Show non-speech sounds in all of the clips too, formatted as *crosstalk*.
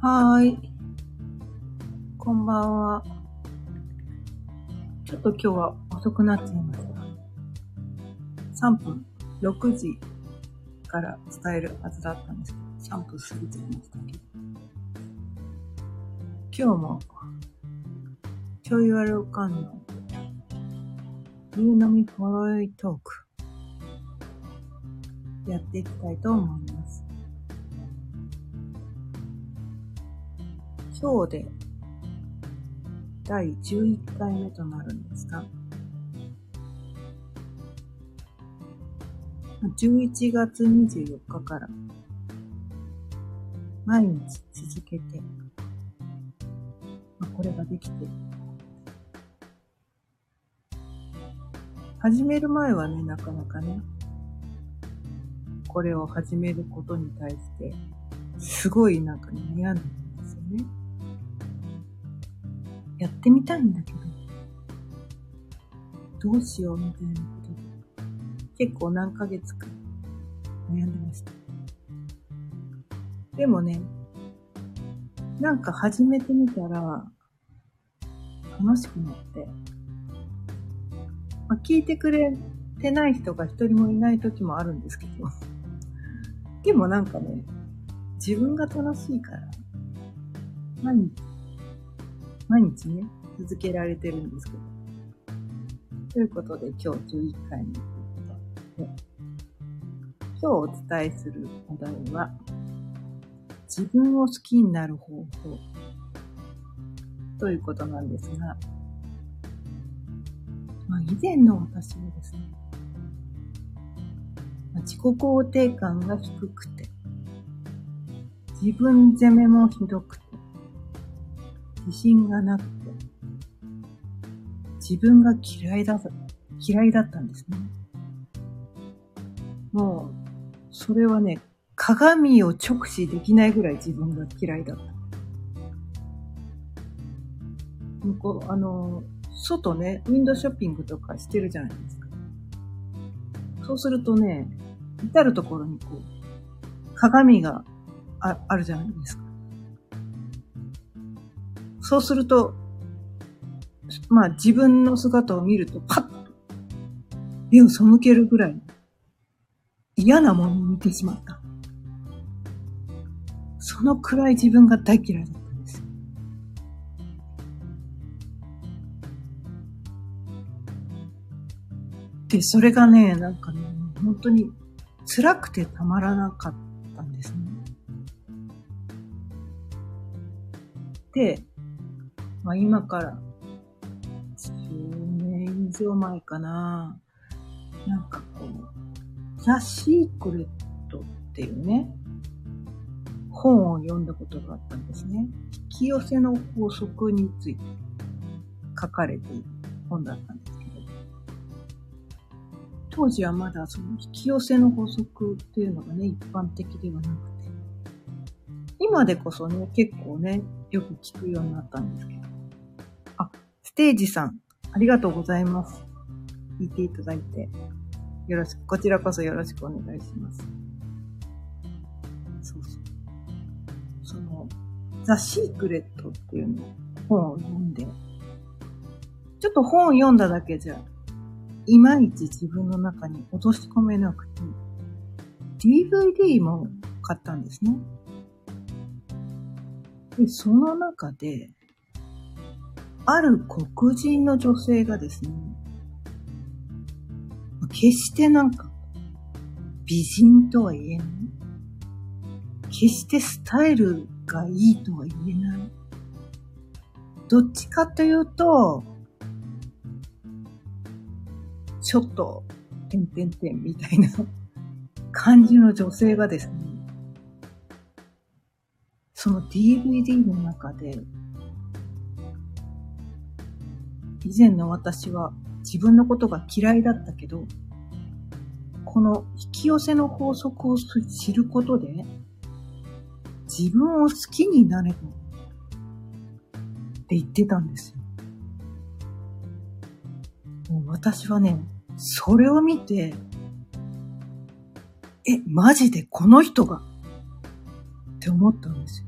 はーい。こんばんは。ちょっと今日は遅くなっちゃいました。3分、6時から伝えるはずだったんですけど、3分過ぎちゃいましたけど。今日も、ちょいわるおかんの、夕飲みほろいトーク、やっていきたいと思います。今日で第11回目となるんですが、11月24日から毎日続けて、まあこれができて、始める前はね、なかなかね、これを始めることに対して、すごいなんか、悩んでるんですよね。やってみたいんだけど、どうしようみたいなこと、結構何ヶ月か悩んでました。でもね、なんか始めてみたら、楽しくなって、まあ、聞いてくれてない人が一人もいない時もあるんですけど、でもなんかね、自分が楽しいから、毎日毎日ね、続けられてるんですけど。ということで、今日11回目ということで、今日お伝えするお題は、自分を好きになる方法。ということなんですが、まあ、以前の私はですね、まあ自己肯定感が低くて、自分責めもひどくて、自信がなくて、自分が嫌いだ、嫌いだったんですね。もう、それはね、鏡を直視できないぐらい自分が嫌いだった。向こう、あの、外ね、ウィンドショッピングとかしてるじゃないですか。そうするとね、至るところにこう、鏡がああるじゃないですか。そうすると、まあ自分の姿を見るとパッと目を背けるぐらい嫌なものを見てしまった。そのくらい自分が大嫌いだったんです。で、それがね、なんかね、本当に辛くてたまらなかったんですね。で、まあ今から10年以上前かな。なんかこう、ザ・シークレットっていうね、本を読んだことがあったんですね。引き寄せの法則について書かれている本だったんですけど、当時はまだその引き寄せの法則っていうのがね、一般的ではなくて、今でこそね、結構ね、よく聞くようになったんですけど。ステージさん、ありがとうございます。聞いていただいて。よろしく、こちらこそよろしくお願いします。そうそう。その、ザ・シークレットっていうの本を読んで、ちょっと本を読んだだけじゃ、いまいち自分の中に落とし込めなくて、DVD も買ったんですね。で、その中で、ある黒人の女性がですね、決してなんか、美人とは言えない。決してスタイルがいいとは言えない。どっちかというと、ちょっと、てんてんてんみたいな *laughs* 感じの女性がですね、その DVD の中で、以前の私は自分のことが嫌いだったけど、この引き寄せの法則を知ることで、自分を好きになれるって言ってたんですよ。もう私はね、それを見て、え、マジでこの人が？って思ったんですよ。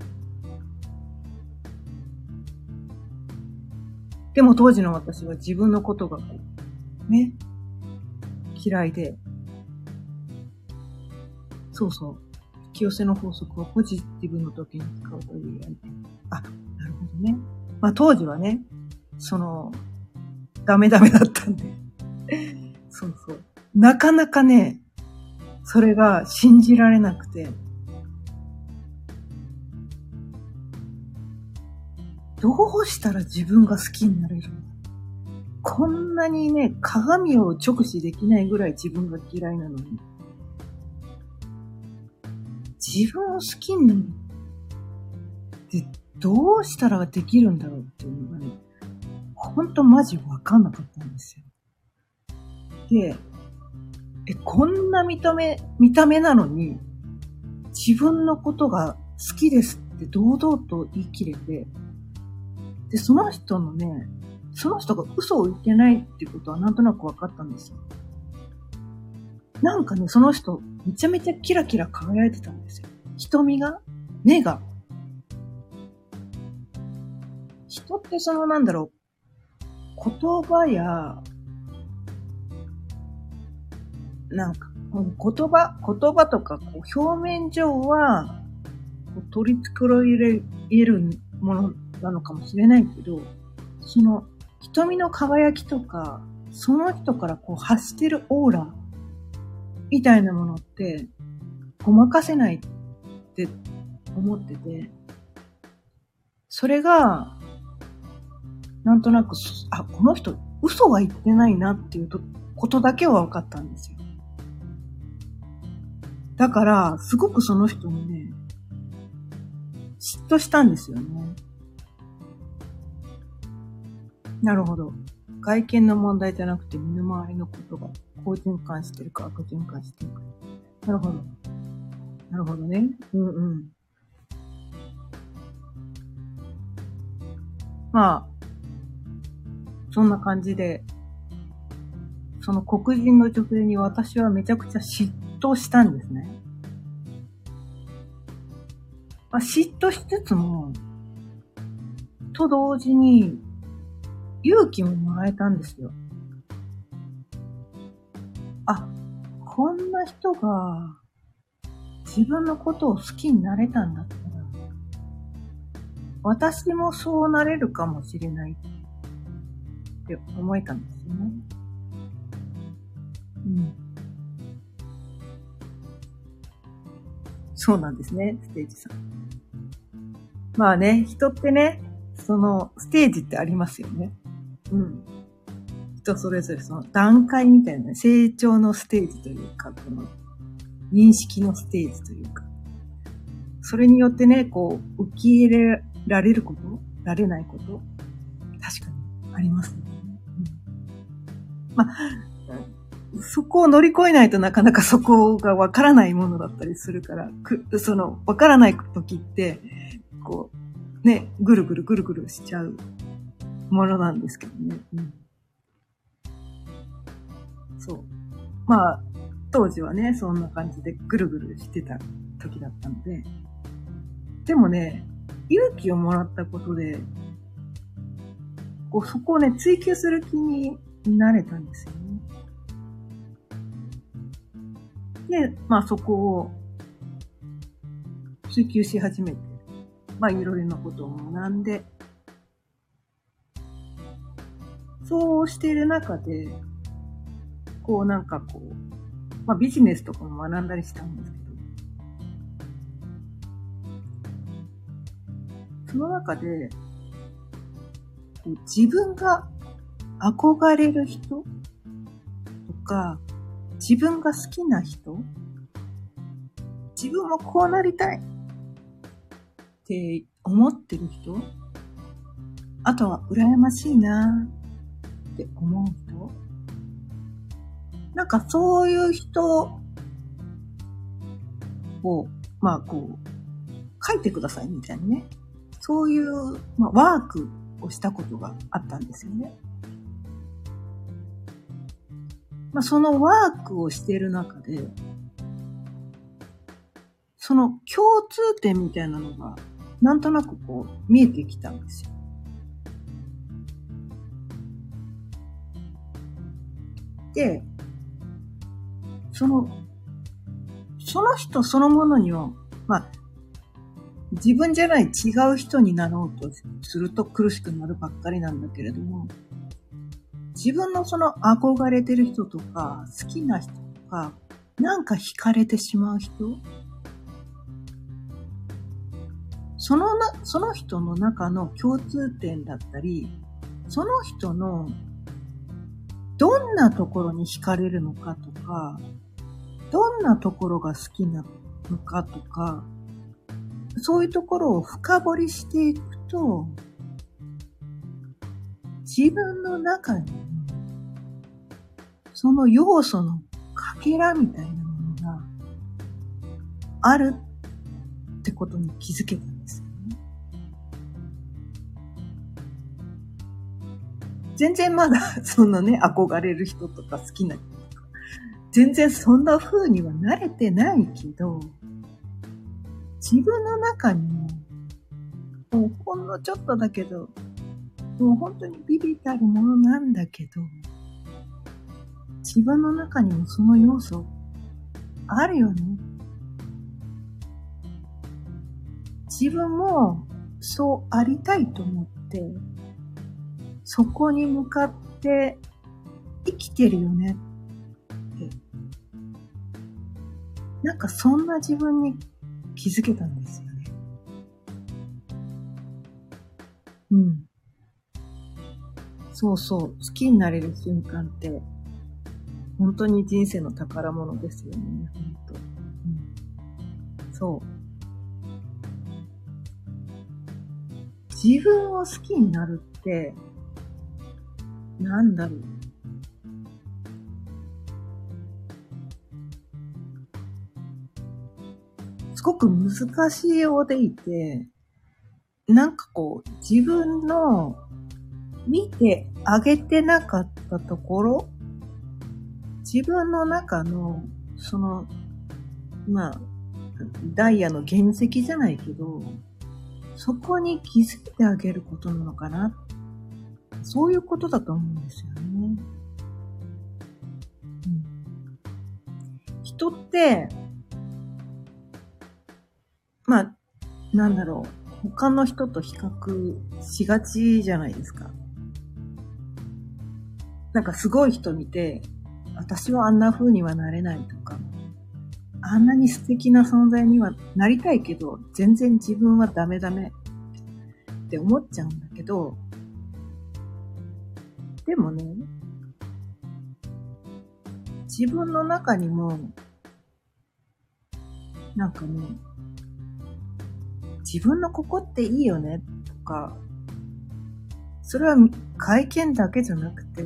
でも当時の私は自分のことがこう、ね、嫌いで、そうそう。引き寄せの法則はポジティブの時に使うというやり方あ、なるほどね。まあ当時はね、その、ダメダメだったんで。*laughs* そうそう。なかなかね、それが信じられなくて、どうしたら自分が好きになれるの？こんなにね、鏡を直視できないぐらい自分が嫌いなのに。自分を好きになるってどうしたらできるんだろうっていうのがね、ほんとマジわかんなかったんですよ。で、え、こんな見た目、見た目なのに、自分のことが好きですって堂々と言い切れて、で、その人のね、その人が嘘を言ってないっていうことはなんとなく分かったんですよ。なんかね、その人、めちゃめちゃキラキラ輝いてたんですよ。瞳が、目が。人ってそのなんだろう、言葉や、なんか、言葉、言葉とか、こう表面上は、取り繕えるものなのかもしれないけど、その瞳の輝きとか、その人からこう発してるオーラみたいなものって、ごまかせないって思ってて、それが、なんとなく、あ、この人嘘は言ってないなっていうことだけは分かったんですよ。だから、すごくその人にね、嫉妬したんですよね。なるほど。外見の問題じゃなくて身の回りのことが好循環してるか悪循環してるか。なるほど。なるほどね。うんうん。まあ、そんな感じで、その黒人の女性に私はめちゃくちゃ嫉妬したんですね。まあ、嫉妬しつつも、と同時に、勇気をもらえたんですよ。あ、こんな人が自分のことを好きになれたんだったら、私もそうなれるかもしれないって思えたんですよね。うん。そうなんですね、ステージさん。まあね、人ってね、そのステージってありますよね。うん。人それぞれその段階みたいな、成長のステージというか、この認識のステージというか、それによってね、こう、受け入れられることられないこと確かにありますね。うん、まあ、そこを乗り越えないとなかなかそこがわからないものだったりするから、くその、わからない時って、こう、ね、ぐるぐるぐるぐるしちゃうものなんですけどね。うん、そう。まあ、当時はね、そんな感じでぐるぐるしてた時だったので。でもね、勇気をもらったことで、こうそこをね、追求する気になれたんですよね。で、まあそこを追求し始めて、まあいろいろなことを学んで、そうしている中で、こうなんかこう、まあビジネスとかも学んだりしたんですけど、その中で、自分が憧れる人とか、自分が好きな人自分もこうなりたいって思ってる人あとは羨ましいなって思う人？なんかそういう人を、まあこう、書いてくださいみたいにね。そういう、まあ、ワークをしたことがあったんですよね。まあ、そのワークをしている中で、その共通点みたいなのが、なんとなくこう、見えてきたんですよ。その、その人そのものには、まあ、自分じゃない違う人になろうとすると苦しくなるばっかりなんだけれども、自分のその憧れてる人とか、好きな人とか、なんか惹かれてしまう人そのな、その人の中の共通点だったり、その人のどんなところに惹かれるのかとか、どんなところが好きなのかとか、そういうところを深掘りしていくと、自分の中に、その要素のかけらみたいなものがあるってことに気づけた全然まだ *laughs* そんなね、憧れる人とか好きな人とか、全然そんな風には慣れてないけど、自分の中にも、もうほんのちょっとだけど、もう本当にビビたるものなんだけど、自分の中にもその要素あるよね。自分もそうありたいと思って、そこに向かって生きてるよねって。なんかそんな自分に気づけたんですよね。うん。そうそう、好きになれる瞬間って、本当に人生の宝物ですよね、本当。うん、そう。自分を好きになるって、なんだろう。すごく難しいようでいて、なんかこう、自分の見てあげてなかったところ、自分の中の、その、まあ、ダイヤの原石じゃないけど、そこに気づいてあげることなのかな。そういうことだと思うんですよね。うん、人って、まあ、なんだろう。他の人と比較しがちじゃないですか。なんかすごい人見て、私はあんな風にはなれないとか、あんなに素敵な存在にはなりたいけど、全然自分はダメダメって思っちゃうんだけど、でもね、自分の中にも、なんかね、自分のここっていいよねとか、それは会見だけじゃなくて、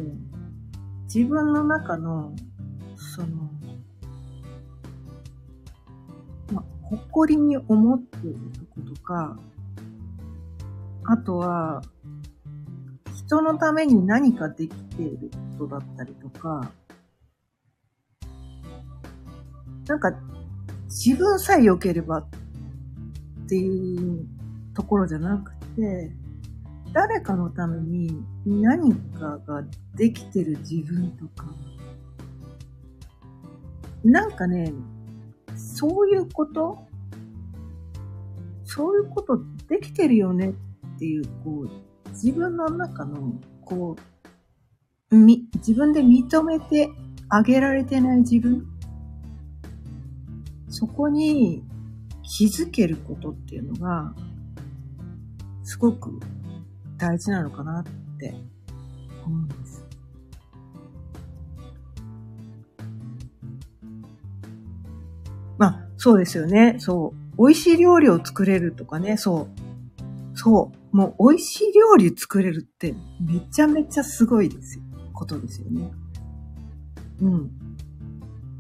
自分の中の、その、ま、誇りに思っているとことか、あとは、人のために何かできていることだったりとか、なんか、自分さえ良ければっていうところじゃなくて、誰かのために何かができてる自分とか、なんかね、そういうことそういうことできてるよねっていう、こう、自分の中の、こう、み、自分で認めてあげられてない自分そこに気づけることっていうのが、すごく大事なのかなって思うんです。まあ、そうですよね。そう。美味しい料理を作れるとかね、そう。そう。もう美味しい料理作れるってめちゃめちゃすごいですよ。ことですよね。うん。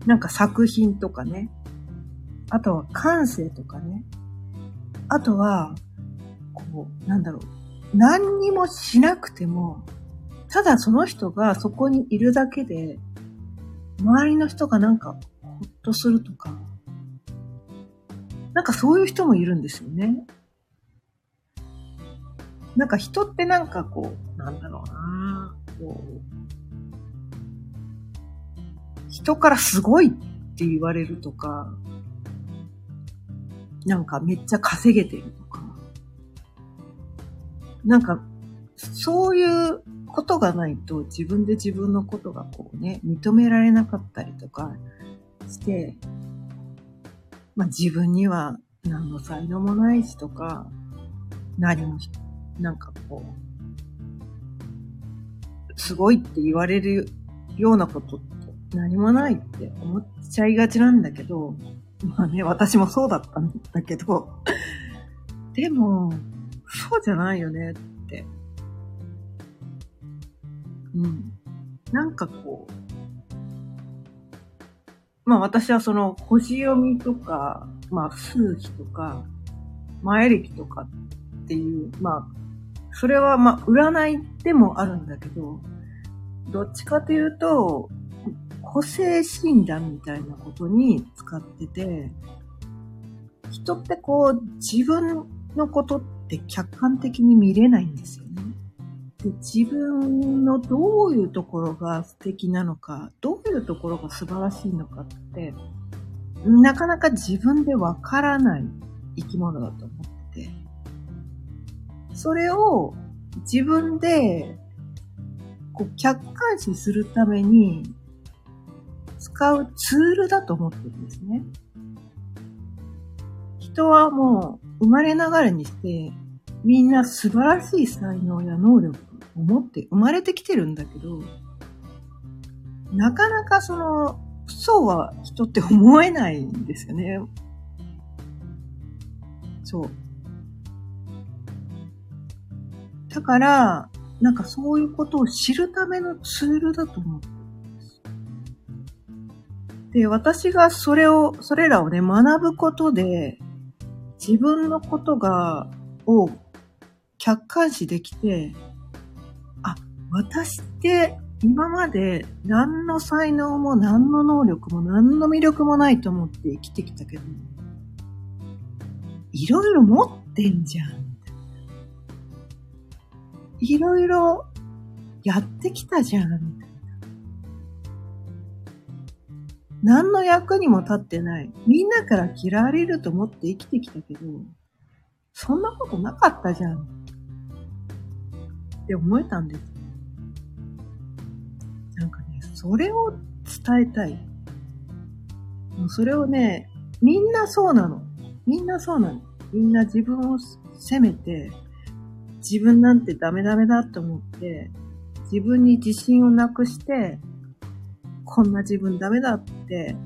なんか作品とかね。あとは感性とかね。あとは、こう、なんだろう。何にもしなくても、ただその人がそこにいるだけで、周りの人がなんかほっとするとか、なんかそういう人もいるんですよね。なんか人ってなんかこう、なんだろうな。こう人からすごいって言われるとか、なんかめっちゃ稼げてるとか、なんか、そういうことがないと自分で自分のことがこうね、認められなかったりとかして、まあ自分には何の才能もないしとか、何も、なんかこう、すごいって言われるようなことって何もないって思っちゃいがちなんだけど、*laughs* まあね、私もそうだったんだけど、*laughs* でも、そうじゃないよねって。うん。なんかこう、まあ私はその星読みとか、まあ数秘とか、前歴とかっていう、まあ、それはまあ占いでもあるんだけど、どっちかというと、個性診断みたいなことに使ってて、人ってこう自分のことって客観的に見れないんですよね。で自分のどういうところが素敵なのか、どういうところが素晴らしいのかって、なかなか自分でわからない生き物だと思ってて、それを自分でこう客観視するために使うツールだと思ってるんですね。人はもう生まれながらにして、みんな素晴らしい才能や能力を持って生まれてきてるんだけど、なかなかその、そうは人って思えないんですよね。そう。だから、なんかそういうことを知るためのツールだと思ってで、私がそれを、それらをね、学ぶことで、自分のことが、を客観視できて、あ、私って今まで何の才能も何の能力も何の魅力もないと思って生きてきたけど、いろいろ持ってんじゃん。いろいろやってきたじゃん。みたいな何の役にも立ってない。みんなから嫌われると思って生きてきたけど、そんなことなかったじゃん。って思えたんです。なんかね、それを伝えたい。もうそれをね、みんなそうなの。みんなそうなの。みんな自分を責めて、自分なんてダメダメだと思って、自分に自信をなくして、こんな自分ダメだって、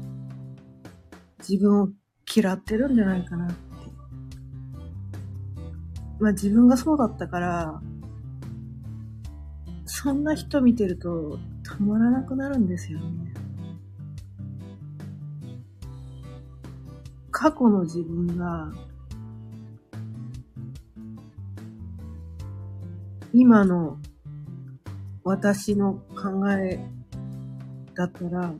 自分を嫌ってるんじゃないかなって。まあ自分がそうだったから、そんな人見てるとたまらなくなるんですよね。過去の自分が、今の私の考えだったら、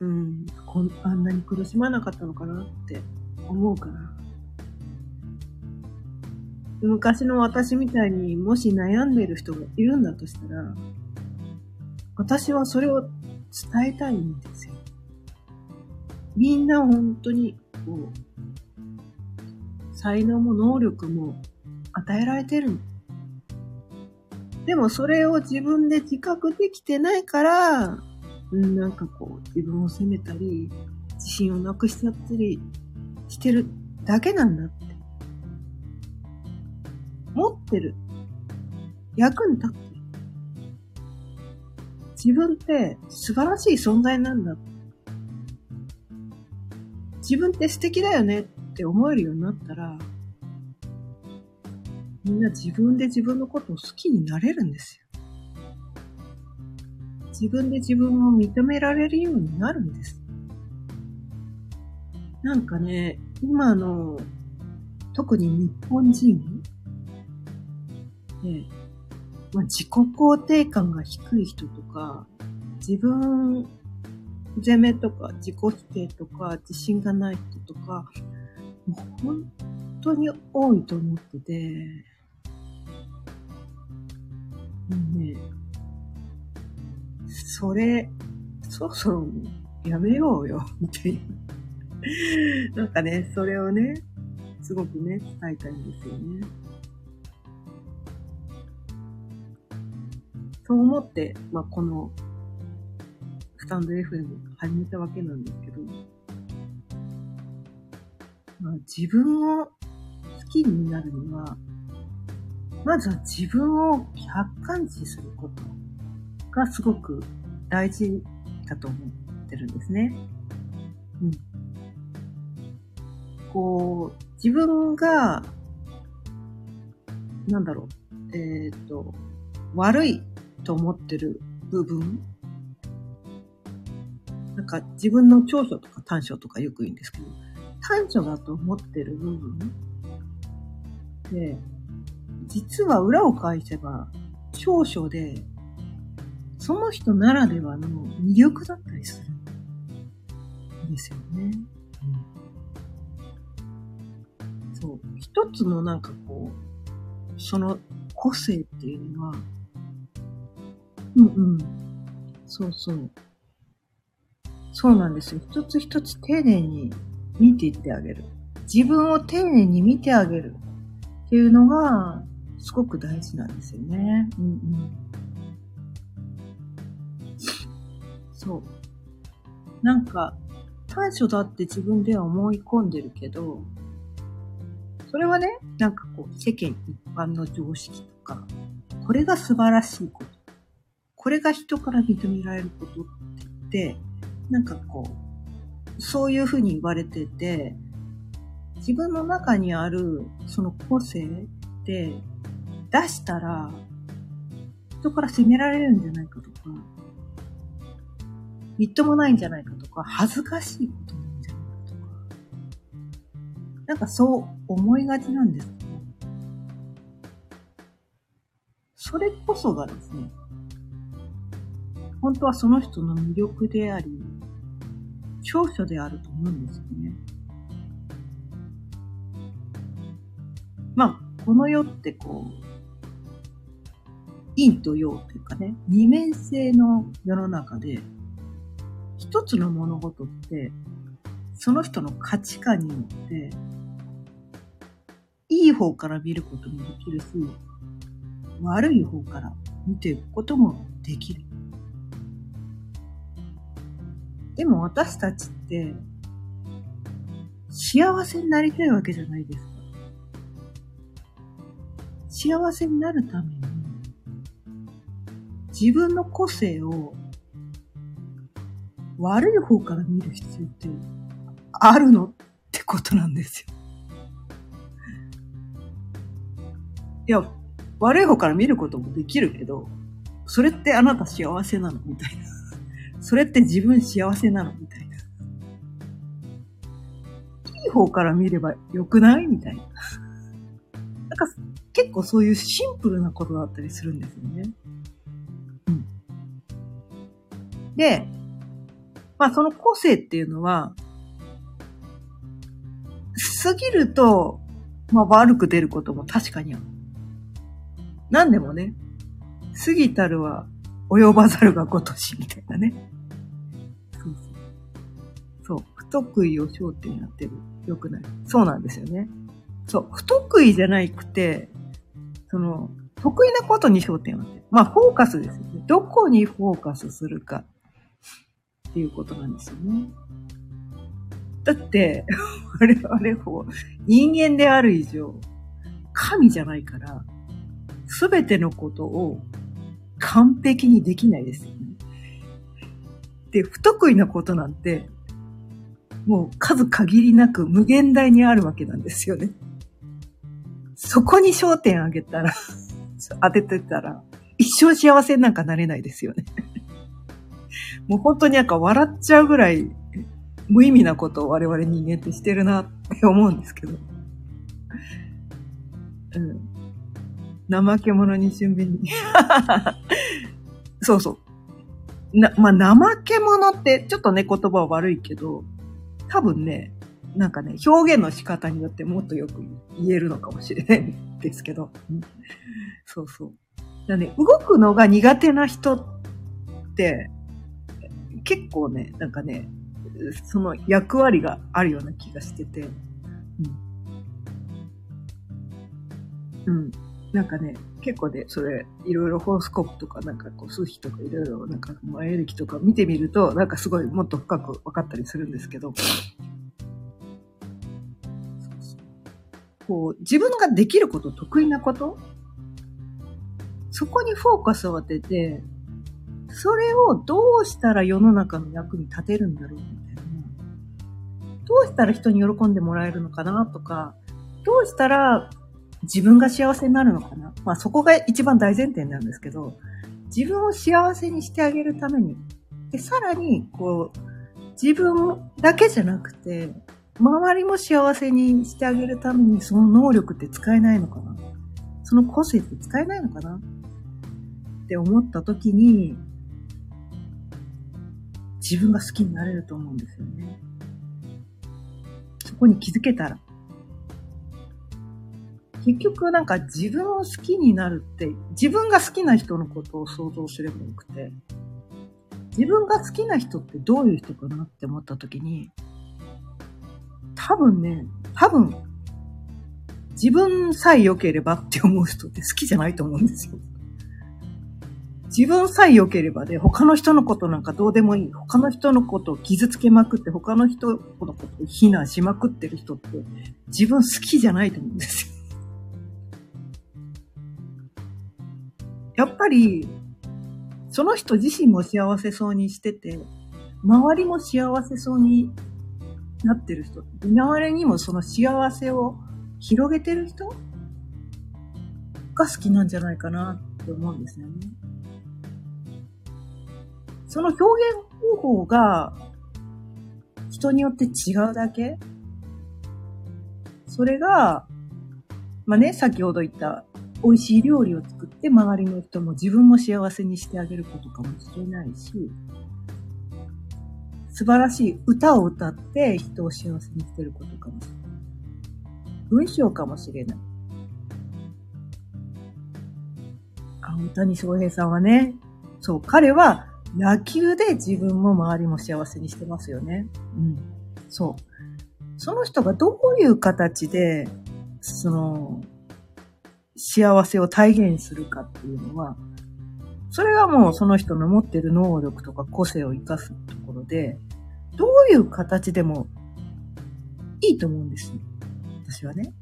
うん、こんあんなに苦しまなかったのかなって思うから。昔の私みたいにもし悩んでる人がいるんだとしたら、私はそれを伝えたいんですよ。みんな本当に、こう、才能も能力も与えられてるででもそれを自分で自覚できてないから、なんかこう、自分を責めたり、自信をなくしちゃったりしてるだけなんだって。持ってる。役に立ってる。自分って素晴らしい存在なんだ。自分って素敵だよねって思えるようになったら、みんな自分で自分のことを好きになれるんですよ。自分で自分を認められるようになるんです。なんかね、今の、特に日本人、ね、まあ、自己肯定感が低い人とか、自分責めとか自己否定とか自信がない人とか、もう本当に多いと思ってて、ね、それ、そろそろやめようよ、*laughs* みたいな。なんかね、それをね、すごくね、伝えたいんですよね。そう思って、まあ、この、スタンド FM 始めたわけなんですけど、まあ、自分を好きになるには、まずは自分を客観視することがすごく大事だと思ってるんですね。うん。こう、自分が、なんだろう、えっ、ー、と、悪いと思ってる部分なんか自分の長所とか短所とかよく言うんですけど、短所だと思ってる部分で、実は裏を返せば、長所で、その人ならではの魅力だったりするんですよね。うん、そう。一つのなんかこう、その個性っていうのは、うんうん。そうそう。そうなんですよ。一つ一つ丁寧に見ていってあげる。自分を丁寧に見てあげるっていうのが、すごく大事なんですよね。うんうん。そう。なんか、短所だって自分では思い込んでるけど、それはね、なんかこう、世間一般の常識とか、これが素晴らしいこと。これが人から認められることって言って、なんかこう、そういうふうに言われてて、自分の中にあるその個性って出したら、人から責められるんじゃないかとか、みっともないんじゃないかとか、恥ずかしいことなんじゃないかとか、なんかそう思いがちなんですけど、それこそがですね、本当はその人の魅力であり、長所であると思うんですよね。まあ、この世ってこう、陰と陽というかね、二面性の世の中で、一つの物事って、その人の価値観によって、いい方から見ることもできるし、悪い方から見ていくこともできる。でも私たちって、幸せになりたいわけじゃないですか。幸せになるために、自分の個性を悪い方から見る必要ってあるのってことなんですよ。いや、悪い方から見ることもできるけど、それってあなた幸せなのみたいな。それって自分幸せなのみたいな。いい方から見ればよくないみたいな。なんか結構そういうシンプルなことだったりするんですよね。うんで、まあその個性っていうのは、過ぎると、まあ悪く出ることも確かにある。何でもね、過ぎたるは及ばざるがごとしみたいなね。そうそう。そう。不得意を焦点になってる。よくない。そうなんですよね。そう。不得意じゃなくて、その、得意なことに焦点を当てる。まあ、フォーカスですよね。どこにフォーカスするか。っていうことなんですよね。だって、*laughs* 我々も人間である以上、神じゃないから、すべてのことを完璧にできないですよね。で、不得意なことなんて、もう数限りなく無限大にあるわけなんですよね。そこに焦点あげたら、*laughs* 当ててたら、一生幸せなんかなれないですよね。*laughs* もう本当になんか笑っちゃうぐらい無意味なことを我々人間ってしてるなって思うんですけど。うん。怠け者に俊敏に。*laughs* そうそう。な、まあ、怠け者ってちょっとね、言葉は悪いけど、多分ね、なんかね、表現の仕方によってもっとよく言えるのかもしれないですけど。うん、そうそう。だね、動くのが苦手な人って、結構ね、なんかね、その役割があるような気がしてて、うん。うん。なんかね、結構ね、それ、いろいろホロスコープとか、なんかこう、数比とかいろいろ、なんか前歴とか見てみると、なんかすごいもっと深く分かったりするんですけど、こう、自分ができること、得意なことそこにフォーカスを当てて、それをどうしたら世の中の役に立てるんだろうみたいな。どうしたら人に喜んでもらえるのかなとか、どうしたら自分が幸せになるのかなまあそこが一番大前提なんですけど、自分を幸せにしてあげるために、で、さらに、こう、自分だけじゃなくて、周りも幸せにしてあげるためにその能力って使えないのかな？その個性って使えないのかな？って思った時に、自分が好きになれると思うんですよね。そこに気づけたら。結局なんか自分を好きになるって、自分が好きな人のことを想像すればよくて、自分が好きな人ってどういう人かなって思った時に、多分ね、多分、自分さえ良ければって思う人って好きじゃないと思うんですよ。自分さえ良ければで、他の人のことなんかどうでもいい。他の人のことを傷つけまくって、他の人のことを非難しまくってる人って、自分好きじゃないと思うんですよ。やっぱり、その人自身も幸せそうにしてて、周りも幸せそうになってる人、周りにもその幸せを広げてる人が好きなんじゃないかなって思うんですよね。その表現方法が人によって違うだけそれが、まあね、先ほど言った美味しい料理を作って周りの人も自分も幸せにしてあげることかもしれないし、素晴らしい歌を歌って人を幸せにしてることかもしれない。文章かもしれない。あ、大谷翔平さんはね、そう、彼は野球で自分も周りも幸せにしてますよね。うん。そう。その人がどういう形で、その、幸せを体現するかっていうのは、それはもうその人の持ってる能力とか個性を活かすところで、どういう形でもいいと思うんですよ。私はね。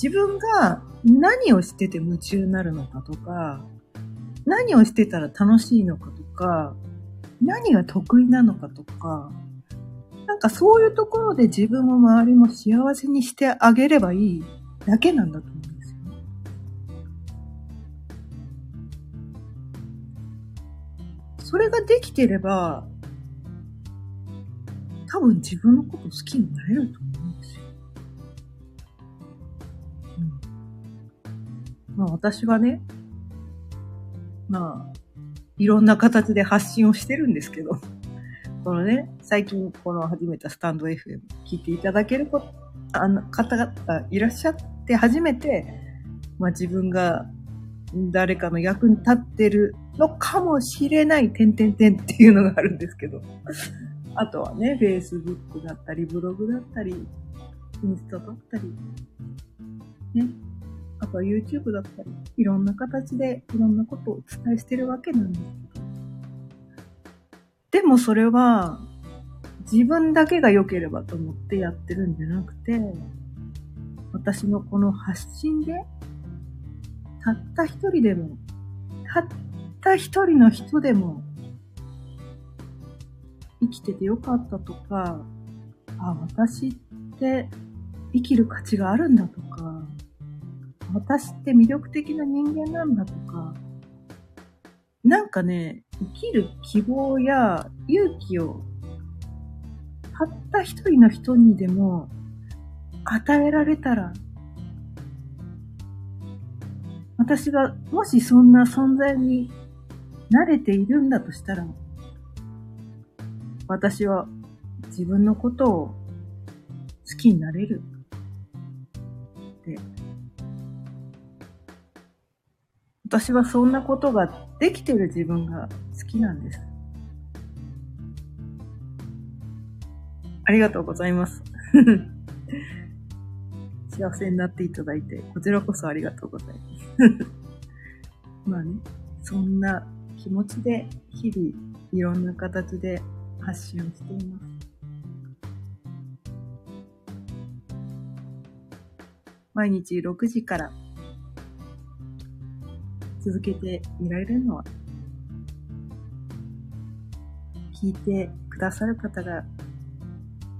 自分が何をしてて夢中になるのかとか、何をしてたら楽しいのかとか、何が得意なのかとか、なんかそういうところで自分も周りも幸せにしてあげればいいだけなんだと思うそれができてれば、多分自分のこと好きになれると思うんですよ。うん。まあ私はね、まあ、いろんな形で発信をしてるんですけど、このね、最近この始めたスタンド FM 聞いていただけるこあの方々いらっしゃって初めて、まあ自分が誰かの役に立ってるのかもしれない、点々点っていうのがあるんですけど。あとはね、Facebook だったり、ブログだったり、インスタだったり、ね、あとは YouTube だったり、いろんな形でいろんなことをお伝えしてるわけなんですけど。でもそれは、自分だけが良ければと思ってやってるんじゃなくて、私のこの発信で、たった一人でも、たった一人の人でも、生きててよかったとか、あ、私って生きる価値があるんだとか、私って魅力的な人間なんだとか、なんかね、生きる希望や勇気をたった一人の人にでも与えられたら、私がもしそんな存在に慣れているんだとしたら、私は自分のことを好きになれるって私はそんなことができてる自分が好きなんです。ありがとうございます。*laughs* 幸せになっていただいて、こちらこそありがとうございます。*laughs* まあね、そんな気持ちで日々いろんな形で発信をしています。毎日6時から続けていられるのは、聞いてくださる方が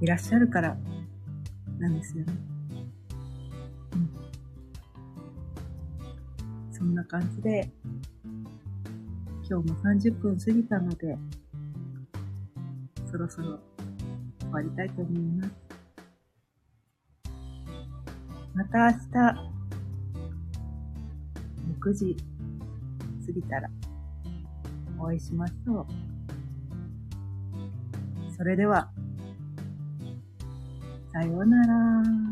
いらっしゃるからなんですよね。うん。そんな感じで、今日も30分過ぎたので、そろそろ終わりたいと思います。また明日、6時過ぎたらお会いしましょう。それでは、さようなら。